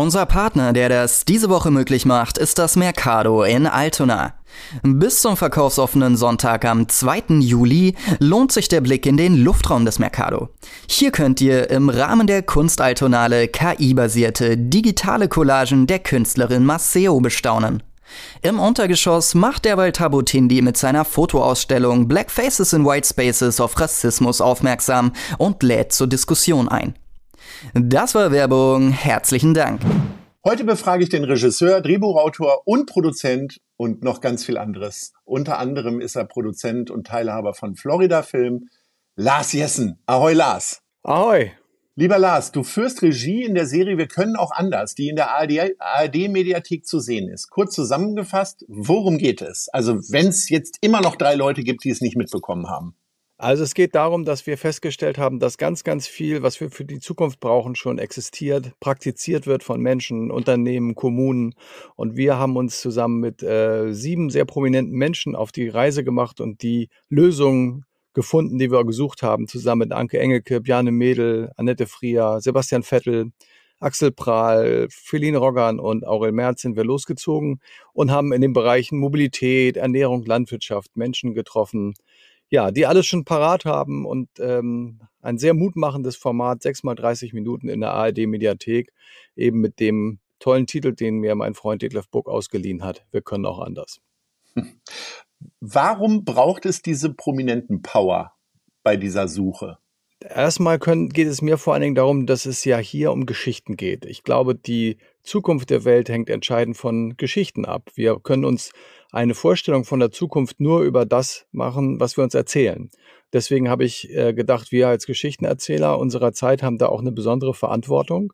Unser Partner, der das diese Woche möglich macht, ist das Mercado in Altona. Bis zum verkaufsoffenen Sonntag am 2. Juli lohnt sich der Blick in den Luftraum des Mercado. Hier könnt ihr im Rahmen der Kunstaltonale KI-basierte digitale Collagen der Künstlerin Maceo bestaunen. Im Untergeschoss macht derweil Tabutindi mit seiner Fotoausstellung Black Faces in White Spaces auf Rassismus aufmerksam und lädt zur Diskussion ein. Das war Werbung. Herzlichen Dank. Heute befrage ich den Regisseur, Drehbuchautor und Produzent und noch ganz viel anderes. Unter anderem ist er Produzent und Teilhaber von Florida Film, Lars Jessen. Ahoi Lars. Ahoi. Lieber Lars, du führst Regie in der Serie Wir können auch anders, die in der ARD-Mediathek zu sehen ist. Kurz zusammengefasst, worum geht es? Also wenn es jetzt immer noch drei Leute gibt, die es nicht mitbekommen haben. Also es geht darum, dass wir festgestellt haben, dass ganz, ganz viel, was wir für die Zukunft brauchen, schon existiert, praktiziert wird von Menschen, Unternehmen, Kommunen. Und wir haben uns zusammen mit äh, sieben sehr prominenten Menschen auf die Reise gemacht und die Lösungen gefunden, die wir gesucht haben, zusammen mit Anke Engelke, Bjane Mädel, Annette Frier, Sebastian Vettel, Axel Prahl, Feline Roggan und Aurel Merz sind wir losgezogen und haben in den Bereichen Mobilität, Ernährung, Landwirtschaft Menschen getroffen, ja, die alles schon parat haben und ähm, ein sehr mutmachendes Format, sechs mal 30 Minuten in der ARD-Mediathek, eben mit dem tollen Titel, den mir mein Freund Detlef Buck ausgeliehen hat. Wir können auch anders. Warum braucht es diese prominenten Power bei dieser Suche? Erstmal können, geht es mir vor allen Dingen darum, dass es ja hier um Geschichten geht. Ich glaube, die Zukunft der Welt hängt entscheidend von Geschichten ab. Wir können uns eine Vorstellung von der Zukunft nur über das machen, was wir uns erzählen. Deswegen habe ich äh, gedacht, wir als Geschichtenerzähler unserer Zeit haben da auch eine besondere Verantwortung.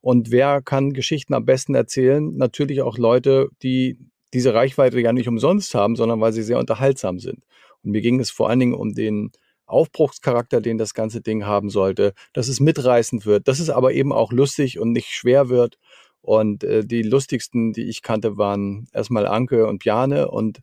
Und wer kann Geschichten am besten erzählen? Natürlich auch Leute, die diese Reichweite ja nicht umsonst haben, sondern weil sie sehr unterhaltsam sind. Und mir ging es vor allen Dingen um den Aufbruchscharakter, den das ganze Ding haben sollte, dass es mitreißend wird, dass es aber eben auch lustig und nicht schwer wird und äh, die lustigsten, die ich kannte, waren erstmal Anke und Bjane und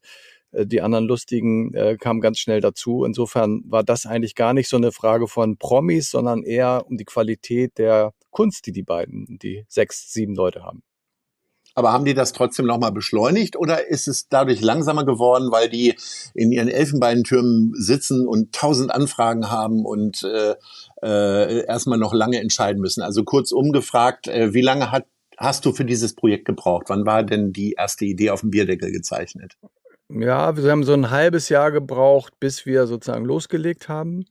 äh, die anderen lustigen äh, kamen ganz schnell dazu. Insofern war das eigentlich gar nicht so eine Frage von Promis, sondern eher um die Qualität der Kunst, die die beiden, die sechs, sieben Leute haben. Aber haben die das trotzdem nochmal beschleunigt oder ist es dadurch langsamer geworden, weil die in ihren Elfenbeintürmen sitzen und tausend Anfragen haben und äh, äh, erstmal noch lange entscheiden müssen? Also kurz umgefragt, äh, wie lange hat hast du für dieses Projekt gebraucht? Wann war denn die erste Idee auf dem Bierdeckel gezeichnet? Ja, wir haben so ein halbes Jahr gebraucht, bis wir sozusagen losgelegt haben.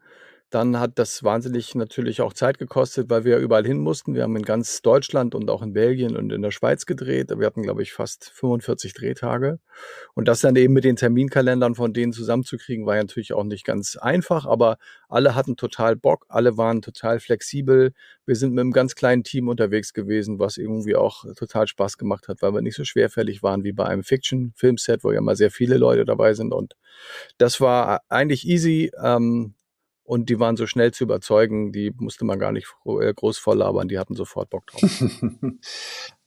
Dann hat das wahnsinnig natürlich auch Zeit gekostet, weil wir überall hin mussten. Wir haben in ganz Deutschland und auch in Belgien und in der Schweiz gedreht. Wir hatten, glaube ich, fast 45 Drehtage. Und das dann eben mit den Terminkalendern von denen zusammenzukriegen, war ja natürlich auch nicht ganz einfach, aber alle hatten total Bock, alle waren total flexibel. Wir sind mit einem ganz kleinen Team unterwegs gewesen, was irgendwie auch total Spaß gemacht hat, weil wir nicht so schwerfällig waren wie bei einem Fiction-Filmset, wo ja mal sehr viele Leute dabei sind. Und das war eigentlich easy. Ähm, und die waren so schnell zu überzeugen, die musste man gar nicht äh, groß vorlabern, die hatten sofort Bock drauf.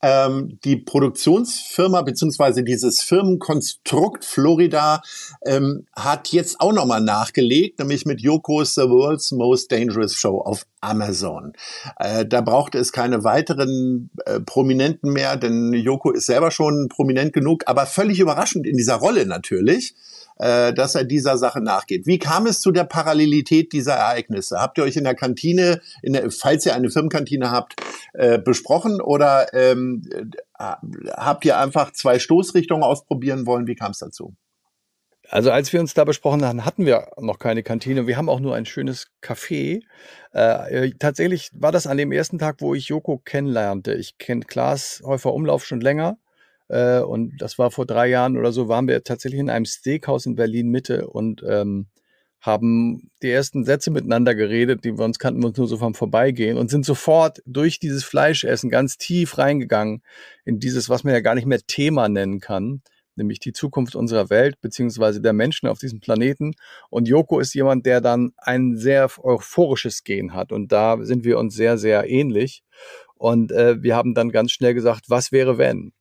ähm, die Produktionsfirma beziehungsweise dieses Firmenkonstrukt Florida ähm, hat jetzt auch nochmal nachgelegt, nämlich mit Yoko's The World's Most Dangerous Show auf Amazon. Äh, da brauchte es keine weiteren äh, Prominenten mehr, denn Yoko ist selber schon prominent genug, aber völlig überraschend in dieser Rolle natürlich äh, dass er dieser Sache nachgeht. Wie kam es zu der Parallelität dieser Ereignisse? Habt ihr euch in der Kantine, in der, falls ihr eine Firmenkantine habt, äh, besprochen oder ähm, äh, habt ihr einfach zwei Stoßrichtungen ausprobieren wollen? Wie kam es dazu? Also als wir uns da besprochen haben, hatten wir noch keine Kantine. Wir haben auch nur ein schönes Café. Äh, tatsächlich war das an dem ersten Tag, wo ich Joko kennenlernte. Ich kenne Klaas Häufer Umlauf schon länger äh, und das war vor drei Jahren oder so, waren wir tatsächlich in einem Steakhouse in Berlin Mitte und ähm, haben die ersten Sätze miteinander geredet, die wir uns kannten, wir uns nur so vom Vorbeigehen und sind sofort durch dieses Fleischessen ganz tief reingegangen in dieses, was man ja gar nicht mehr Thema nennen kann, nämlich die Zukunft unserer Welt beziehungsweise der Menschen auf diesem Planeten. Und Joko ist jemand, der dann ein sehr euphorisches Gen hat. Und da sind wir uns sehr, sehr ähnlich. Und äh, wir haben dann ganz schnell gesagt, was wäre wenn?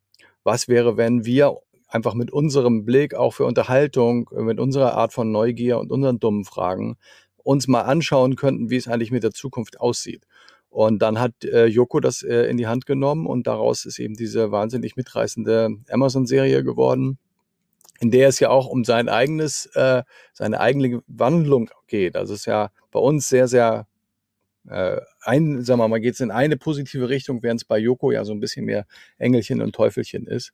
Was wäre, wenn wir einfach mit unserem Blick auch für Unterhaltung, mit unserer Art von Neugier und unseren dummen Fragen uns mal anschauen könnten, wie es eigentlich mit der Zukunft aussieht. Und dann hat äh, Joko das äh, in die Hand genommen und daraus ist eben diese wahnsinnig mitreißende Amazon-Serie geworden, in der es ja auch um sein eigenes, äh, seine eigene Wandlung geht. Also es ist ja bei uns sehr, sehr äh, ein, sagen wir mal, geht es in eine positive Richtung, während es bei Joko ja so ein bisschen mehr Engelchen und Teufelchen ist.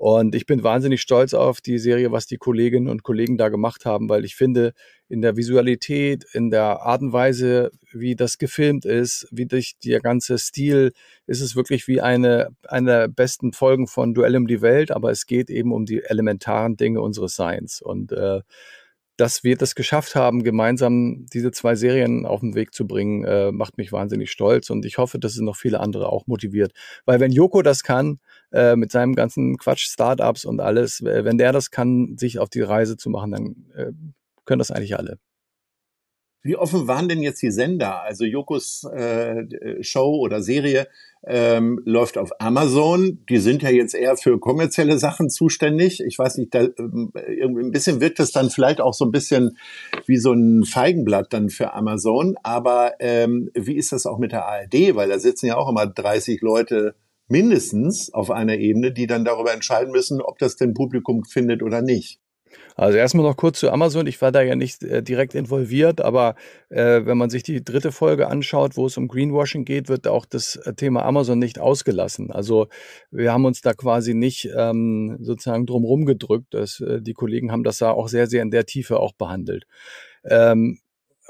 Und ich bin wahnsinnig stolz auf die Serie, was die Kolleginnen und Kollegen da gemacht haben, weil ich finde, in der Visualität, in der Art und Weise, wie das gefilmt ist, wie durch der ganze Stil, ist es wirklich wie eine, eine der besten Folgen von Duell um die Welt, aber es geht eben um die elementaren Dinge unseres Seins. Und äh, dass wir das geschafft haben, gemeinsam diese zwei Serien auf den Weg zu bringen, äh, macht mich wahnsinnig stolz und ich hoffe, dass es noch viele andere auch motiviert. Weil wenn Joko das kann, äh, mit seinem ganzen Quatsch, Startups und alles, wenn der das kann, sich auf die Reise zu machen, dann äh, können das eigentlich alle. Wie offen waren denn jetzt die Sender? Also Jokos äh, Show oder Serie ähm, läuft auf Amazon. Die sind ja jetzt eher für kommerzielle Sachen zuständig. Ich weiß nicht, da, ähm, ein bisschen wirkt es dann vielleicht auch so ein bisschen wie so ein Feigenblatt dann für Amazon. Aber ähm, wie ist das auch mit der ARD? Weil da sitzen ja auch immer 30 Leute mindestens auf einer Ebene, die dann darüber entscheiden müssen, ob das denn Publikum findet oder nicht. Also erstmal noch kurz zu Amazon. Ich war da ja nicht äh, direkt involviert, aber äh, wenn man sich die dritte Folge anschaut, wo es um Greenwashing geht, wird auch das äh, Thema Amazon nicht ausgelassen. Also wir haben uns da quasi nicht ähm, sozusagen drumherum gedrückt. Das, äh, die Kollegen haben das da auch sehr, sehr in der Tiefe auch behandelt. Ähm,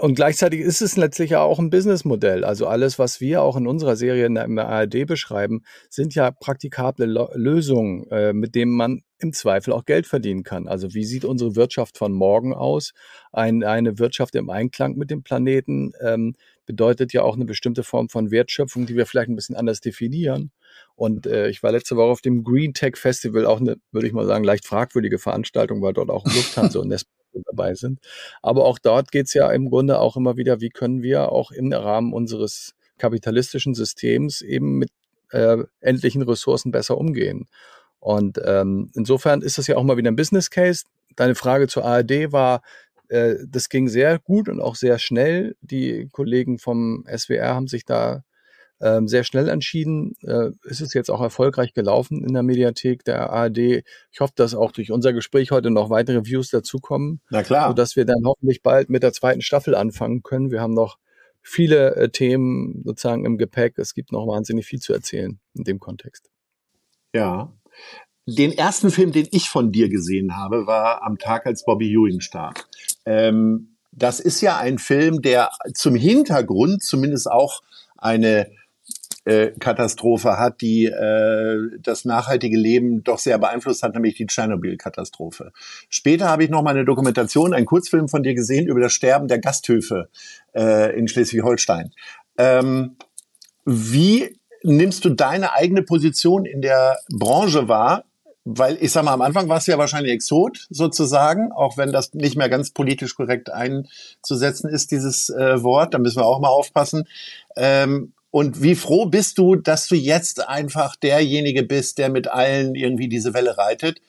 und gleichzeitig ist es letztlich ja auch ein Businessmodell. Also alles, was wir auch in unserer Serie in der ARD beschreiben, sind ja praktikable Lösungen, äh, mit denen man im Zweifel auch Geld verdienen kann. Also wie sieht unsere Wirtschaft von morgen aus? Ein, eine Wirtschaft im Einklang mit dem Planeten ähm, bedeutet ja auch eine bestimmte Form von Wertschöpfung, die wir vielleicht ein bisschen anders definieren. Und äh, ich war letzte Woche auf dem Green Tech Festival, auch eine, würde ich mal sagen, leicht fragwürdige Veranstaltung, weil dort auch Lufthansa und Nespresso dabei sind. Aber auch dort geht es ja im Grunde auch immer wieder, wie können wir auch im Rahmen unseres kapitalistischen Systems eben mit äh, endlichen Ressourcen besser umgehen. Und ähm, insofern ist das ja auch mal wieder ein Business Case. Deine Frage zur ARD war, äh, das ging sehr gut und auch sehr schnell. Die Kollegen vom SWR haben sich da ähm, sehr schnell entschieden. Äh, ist es jetzt auch erfolgreich gelaufen in der Mediathek der ARD. Ich hoffe, dass auch durch unser Gespräch heute noch weitere Views dazukommen. Na klar. Sodass wir dann hoffentlich bald mit der zweiten Staffel anfangen können. Wir haben noch viele äh, Themen sozusagen im Gepäck. Es gibt noch wahnsinnig viel zu erzählen in dem Kontext. Ja. Den ersten Film, den ich von dir gesehen habe, war am Tag, als Bobby Ewing starb. Ähm, das ist ja ein Film, der zum Hintergrund zumindest auch eine äh, Katastrophe hat, die äh, das nachhaltige Leben doch sehr beeinflusst hat, nämlich die Tschernobyl-Katastrophe. Später habe ich noch mal eine Dokumentation, einen Kurzfilm von dir gesehen über das Sterben der Gasthöfe äh, in Schleswig-Holstein. Ähm, wie nimmst du deine eigene Position in der Branche wahr? Weil ich sag mal, am Anfang warst du ja wahrscheinlich Exot sozusagen, auch wenn das nicht mehr ganz politisch korrekt einzusetzen ist, dieses äh, Wort. Da müssen wir auch mal aufpassen. Ähm, und wie froh bist du, dass du jetzt einfach derjenige bist, der mit allen irgendwie diese Welle reitet?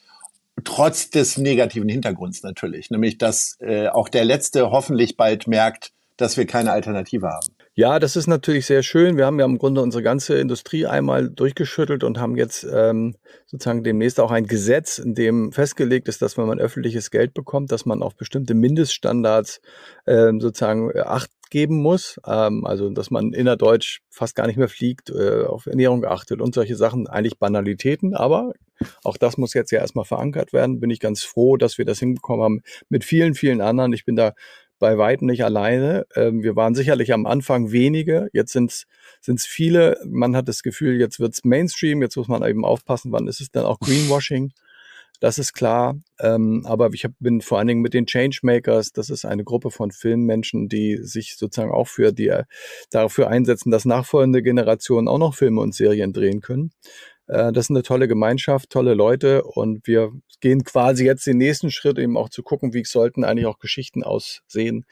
Trotz des negativen Hintergrunds natürlich. Nämlich, dass äh, auch der Letzte hoffentlich bald merkt, dass wir keine Alternative haben. Ja, das ist natürlich sehr schön. Wir haben ja im Grunde unsere ganze Industrie einmal durchgeschüttelt und haben jetzt ähm, sozusagen demnächst auch ein Gesetz, in dem festgelegt ist, dass wenn man öffentliches Geld bekommt, dass man auf bestimmte Mindeststandards ähm, sozusagen Acht geben muss. Ähm, also, dass man innerdeutsch fast gar nicht mehr fliegt, äh, auf Ernährung achtet und solche Sachen. Eigentlich Banalitäten, aber auch das muss jetzt ja erstmal verankert werden. Bin ich ganz froh, dass wir das hinbekommen haben mit vielen, vielen anderen. Ich bin da bei weitem nicht alleine. Ähm, wir waren sicherlich am Anfang wenige, jetzt sind es viele. Man hat das Gefühl, jetzt wird's Mainstream, jetzt muss man eben aufpassen, wann ist es dann auch Greenwashing. Das ist klar. Ähm, aber ich hab, bin vor allen Dingen mit den Changemakers, das ist eine Gruppe von Filmmenschen, die sich sozusagen auch für die, dafür einsetzen, dass nachfolgende Generationen auch noch Filme und Serien drehen können. Äh, das ist eine tolle Gemeinschaft, tolle Leute und wir gehen quasi jetzt den nächsten Schritt, eben auch zu gucken, wie sollten eigentlich auch Geschichten aussehen,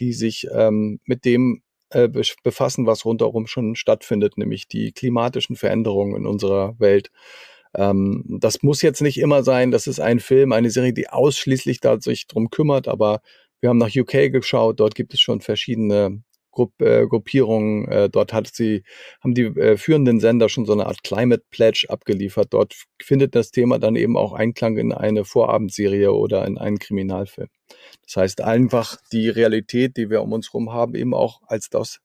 die sich ähm, mit dem äh, befassen, was rundherum schon stattfindet, nämlich die klimatischen Veränderungen in unserer Welt. Ähm, das muss jetzt nicht immer sein, das ist ein Film, eine Serie, die ausschließlich da sich drum kümmert, aber wir haben nach UK geschaut, dort gibt es schon verschiedene Grupp, äh, Gruppierungen. Äh, dort hat sie, haben die äh, führenden Sender schon so eine Art Climate Pledge abgeliefert. Dort findet das Thema dann eben auch Einklang in eine Vorabendserie oder in einen Kriminalfilm. Das heißt einfach die Realität, die wir um uns herum haben, eben auch als das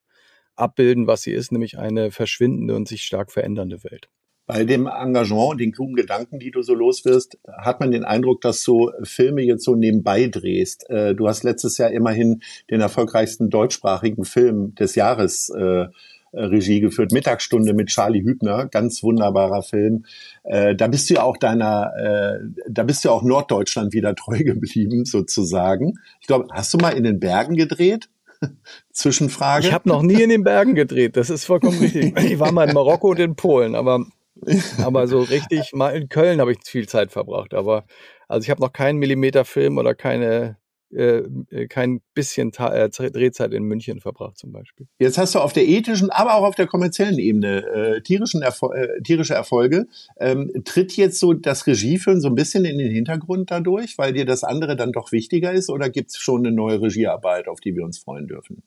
abbilden, was sie ist, nämlich eine verschwindende und sich stark verändernde Welt. Bei dem Engagement und den klugen Gedanken, die du so loswirst, hat man den Eindruck, dass du Filme jetzt so nebenbei drehst. Äh, du hast letztes Jahr immerhin den erfolgreichsten deutschsprachigen Film des Jahres äh, Regie geführt, Mittagsstunde mit Charlie Hübner, ganz wunderbarer Film. Äh, da bist du ja auch deiner, äh, da bist du ja auch Norddeutschland wieder treu geblieben, sozusagen. Ich glaube, hast du mal in den Bergen gedreht? Zwischenfrage. Ich habe noch nie in den Bergen gedreht, das ist vollkommen richtig. Ich war mal in Marokko und in Polen, aber aber so richtig, mal in Köln habe ich viel Zeit verbracht. Aber also ich habe noch keinen Millimeter Film oder keine äh, äh kein bisschen Ta äh, Drehzeit in München verbracht zum Beispiel. Jetzt hast du auf der ethischen, aber auch auf der kommerziellen Ebene äh, tierischen Erfol äh, tierische Erfolge. Ähm, tritt jetzt so das Regieführen so ein bisschen in den Hintergrund dadurch, weil dir das andere dann doch wichtiger ist oder gibt es schon eine neue Regiearbeit, auf die wir uns freuen dürfen?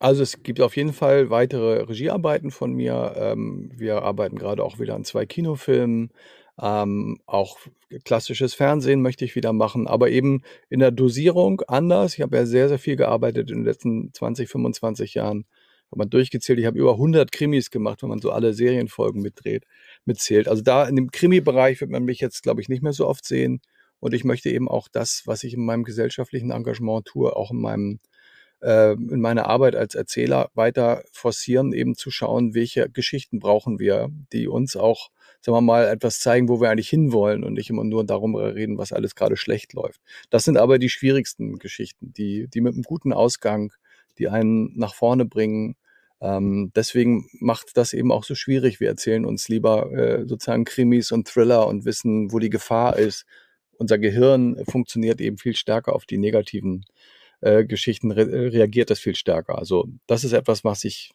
Also es gibt auf jeden Fall weitere Regiearbeiten von mir. Ähm, wir arbeiten gerade auch wieder an zwei Kinofilmen. Ähm, auch klassisches Fernsehen möchte ich wieder machen, aber eben in der Dosierung anders. Ich habe ja sehr, sehr viel gearbeitet in den letzten 20, 25 Jahren. Habe man durchgezählt, ich habe über 100 Krimis gemacht, wenn man so alle Serienfolgen mitdreht, mitzählt. Also da in dem Krimi-Bereich wird man mich jetzt, glaube ich, nicht mehr so oft sehen. Und ich möchte eben auch das, was ich in meinem gesellschaftlichen Engagement tue, auch in meinem in meiner Arbeit als Erzähler weiter forcieren, eben zu schauen, welche Geschichten brauchen wir, die uns auch, sagen wir mal, etwas zeigen, wo wir eigentlich hinwollen und nicht immer nur darum reden, was alles gerade schlecht läuft. Das sind aber die schwierigsten Geschichten, die, die mit einem guten Ausgang, die einen nach vorne bringen. Ähm, deswegen macht das eben auch so schwierig. Wir erzählen uns lieber äh, sozusagen Krimis und Thriller und wissen, wo die Gefahr ist. Unser Gehirn funktioniert eben viel stärker auf die negativen äh, Geschichten re äh, reagiert das viel stärker. Also das ist etwas, was ich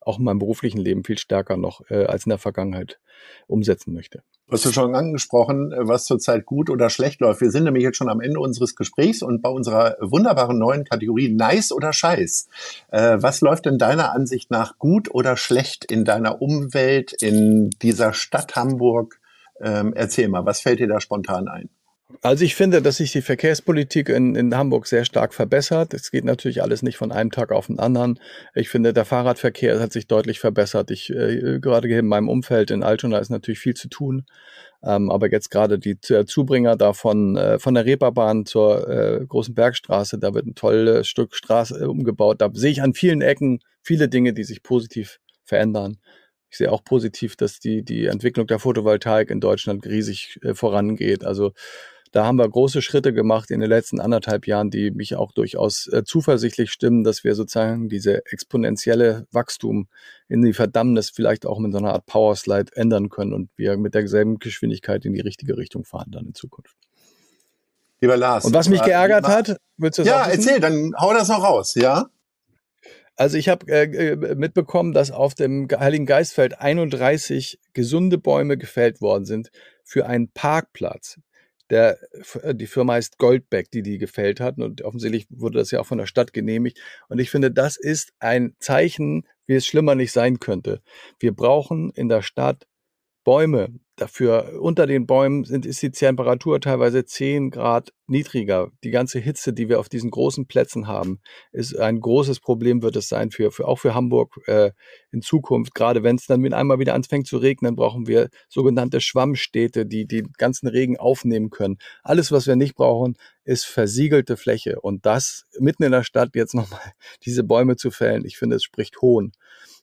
auch in meinem beruflichen Leben viel stärker noch äh, als in der Vergangenheit umsetzen möchte. Hast du schon angesprochen, äh, was zurzeit gut oder schlecht läuft? Wir sind nämlich jetzt schon am Ende unseres Gesprächs und bei unserer wunderbaren neuen Kategorie Nice oder Scheiß. Äh, was läuft denn deiner Ansicht nach gut oder schlecht in deiner Umwelt, in dieser Stadt Hamburg? Ähm, erzähl mal, was fällt dir da spontan ein? Also ich finde, dass sich die Verkehrspolitik in, in Hamburg sehr stark verbessert. Es geht natürlich alles nicht von einem Tag auf den anderen. Ich finde, der Fahrradverkehr hat sich deutlich verbessert. Ich äh, gerade hier in meinem Umfeld in Altona ist natürlich viel zu tun. Ähm, aber jetzt gerade die Zubringer da von, äh, von der Reeperbahn zur äh, Großen Bergstraße, da wird ein tolles Stück Straße äh, umgebaut. Da sehe ich an vielen Ecken viele Dinge, die sich positiv verändern. Ich sehe auch positiv, dass die, die Entwicklung der Photovoltaik in Deutschland riesig äh, vorangeht. Also da haben wir große Schritte gemacht in den letzten anderthalb Jahren, die mich auch durchaus äh, zuversichtlich stimmen, dass wir sozusagen diese exponentielle Wachstum in die Verdammnis vielleicht auch mit so einer Art Powerslide ändern können und wir mit derselben Geschwindigkeit in die richtige Richtung fahren dann in Zukunft. Lieber Lars. Und was mich geärgert hat, willst du Ja, erzähl, dann hau das noch raus, ja? Also ich habe äh, äh mitbekommen, dass auf dem Heiligen Geistfeld 31 gesunde Bäume gefällt worden sind für einen Parkplatz. Der, äh, die Firma heißt Goldbeck, die die gefällt hat. Und offensichtlich wurde das ja auch von der Stadt genehmigt. Und ich finde, das ist ein Zeichen, wie es schlimmer nicht sein könnte. Wir brauchen in der Stadt Bäume. Dafür unter den Bäumen sind, ist die Temperatur teilweise 10 Grad niedriger. Die ganze Hitze, die wir auf diesen großen Plätzen haben, ist ein großes Problem, wird es sein für, für auch für Hamburg äh, in Zukunft. Gerade wenn es dann mit einmal wieder anfängt zu regnen, brauchen wir sogenannte Schwammstädte, die den ganzen Regen aufnehmen können. Alles, was wir nicht brauchen, ist versiegelte Fläche. Und das mitten in der Stadt jetzt nochmal diese Bäume zu fällen, ich finde, es spricht Hohn.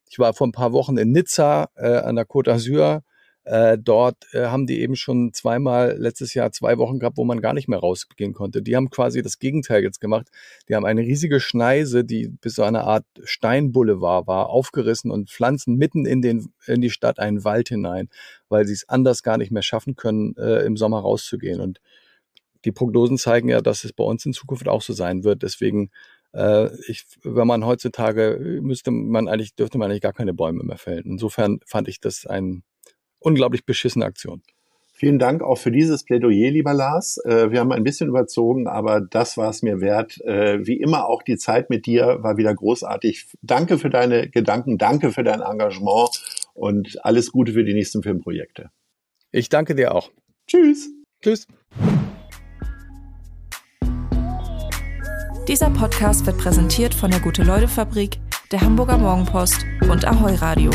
Ich war vor ein paar Wochen in Nizza äh, an der Côte d'Azur Äh, dort äh, haben die eben schon zweimal letztes Jahr zwei Wochen gehabt, wo man gar nicht mehr rausgehen konnte. Die haben quasi das Gegenteil jetzt gemacht. Die haben eine riesige Schneise, die bis so eine Art Steinboulevard war, aufgerissen und pflanzen mitten in, den, in die Stadt einen Wald hinein, weil sie es anders gar nicht mehr schaffen können, äh, im Sommer rauszugehen. Und die Prognosen zeigen ja, dass es bei uns in Zukunft auch so sein wird. Deswegen äh, ich, wenn man heutzutage müsste man eigentlich, dürfte man eigentlich gar keine Bäume mehr fällen. Insofern fand ich das ein unglaublich beschissene Aktion. Vielen Dank auch für dieses Plädoyer, lieber Lars. Äh, wir haben ein bisschen überzogen, aber das war es mir wert. Äh, wie immer auch die Zeit mit dir war wieder großartig. Danke für deine Gedanken, danke für dein Engagement und alles Gute für die nächsten Filmprojekte. Ich danke dir auch. Tschüss. Tschüss. Dieser Podcast wird präsentiert von der Gute-Leute-Fabrik, der Hamburger Morgenpost und Ahoi Radio.